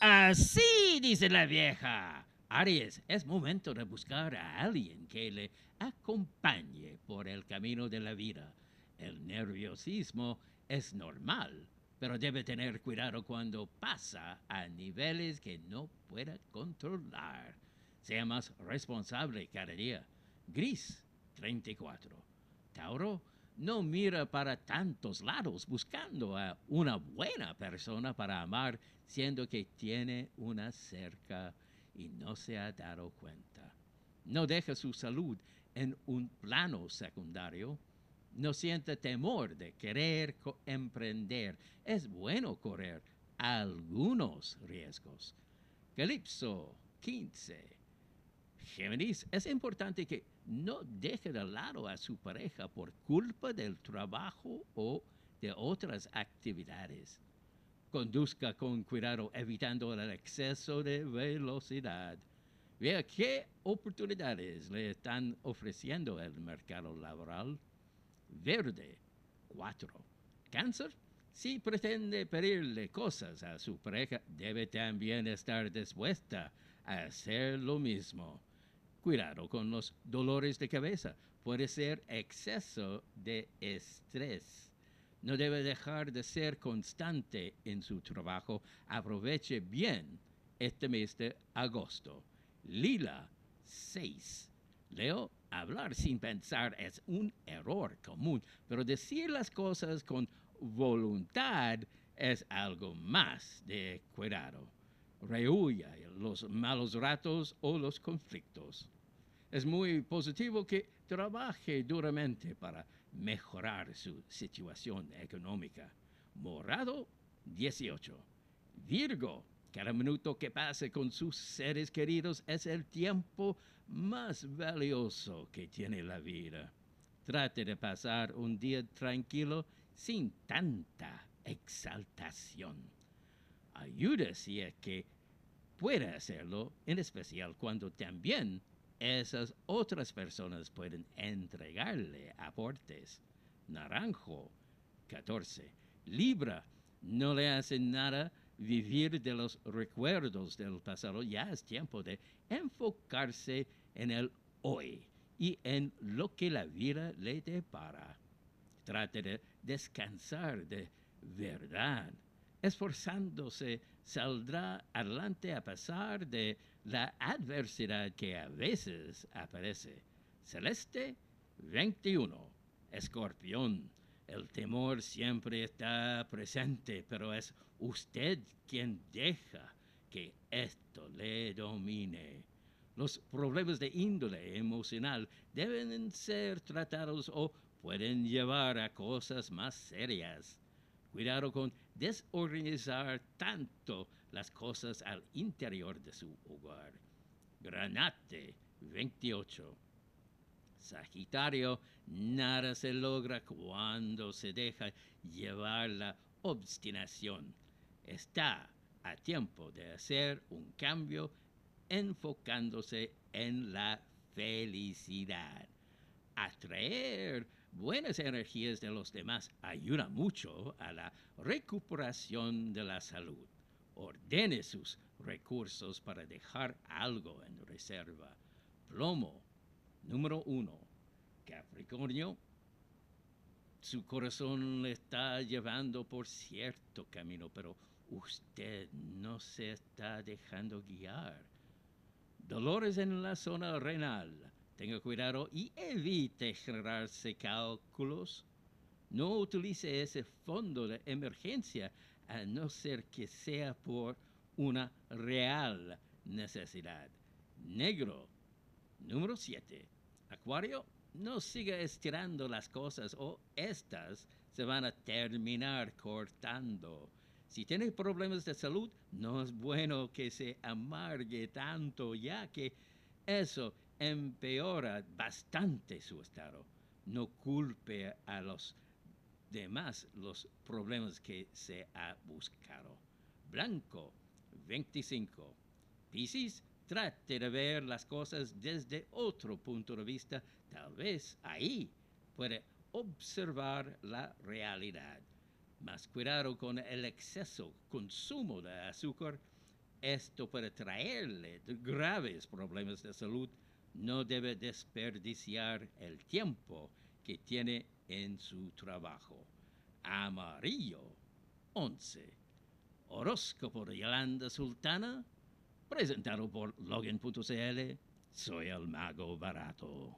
Así dice la vieja. Aries, es momento de buscar a alguien que le acompañe por el camino de la vida. El nerviosismo es normal, pero debe tener cuidado cuando pasa a niveles que no pueda controlar. Sea más responsable cada día. Gris 34. Tauro, no mira para tantos lados buscando a una buena persona para amar, siendo que tiene una cerca y no se ha dado cuenta. No deja su salud en un plano secundario. No siente temor de querer emprender. Es bueno correr algunos riesgos. Calipso 15. Géminis, es importante que no deje de lado a su pareja por culpa del trabajo o de otras actividades. Conduzca con cuidado evitando el exceso de velocidad. Vea qué oportunidades le están ofreciendo el mercado laboral. Verde 4. Cáncer. Si pretende pedirle cosas a su pareja, debe también estar dispuesta a hacer lo mismo. Cuidado con los dolores de cabeza. Puede ser exceso de estrés. No debe dejar de ser constante en su trabajo. Aproveche bien este mes de agosto. Lila 6. Leo, hablar sin pensar es un error común, pero decir las cosas con voluntad es algo más de cuidado rehuya los malos ratos o los conflictos. Es muy positivo que trabaje duramente para mejorar su situación económica. Morado 18. Virgo, cada minuto que pase con sus seres queridos es el tiempo más valioso que tiene la vida. Trate de pasar un día tranquilo sin tanta exaltación ayuda si que puede hacerlo, en especial cuando también esas otras personas pueden entregarle aportes. Naranjo 14. Libra, no le hace nada vivir de los recuerdos del pasado. Ya es tiempo de enfocarse en el hoy y en lo que la vida le depara. Trate de descansar de verdad esforzándose, saldrá adelante a pesar de la adversidad que a veces aparece. Celeste 21. Escorpión. El temor siempre está presente, pero es usted quien deja que esto le domine. Los problemas de índole emocional deben ser tratados o pueden llevar a cosas más serias. Cuidado con desorganizar tanto las cosas al interior de su hogar. Granate 28. Sagitario, nada se logra cuando se deja llevar la obstinación. Está a tiempo de hacer un cambio enfocándose en la felicidad. Atraer buenas energías de los demás ayuda mucho a la recuperación de la salud. Ordene sus recursos para dejar algo en reserva. Plomo, número uno. Capricornio, su corazón le está llevando por cierto camino, pero usted no se está dejando guiar. Dolores en la zona renal Tenga cuidado y evite generarse cálculos. No utilice ese fondo de emergencia a no ser que sea por una real necesidad. Negro. Número 7. Acuario, no siga estirando las cosas o estas se van a terminar cortando. Si tiene problemas de salud, no es bueno que se amargue tanto, ya que eso empeora bastante su estado. No culpe a los demás los problemas que se ha buscado. Blanco 25. Piscis, trate de ver las cosas desde otro punto de vista. Tal vez ahí puede observar la realidad. Más cuidado con el exceso consumo de azúcar. esto puede traerle graves problemas de salud, no debe desperdiciar el tiempo que tiene en su trabajo. Amarillo 11. Horóscopo de Yolanda Sultana, presentado por Login.cl. Soy el mago barato.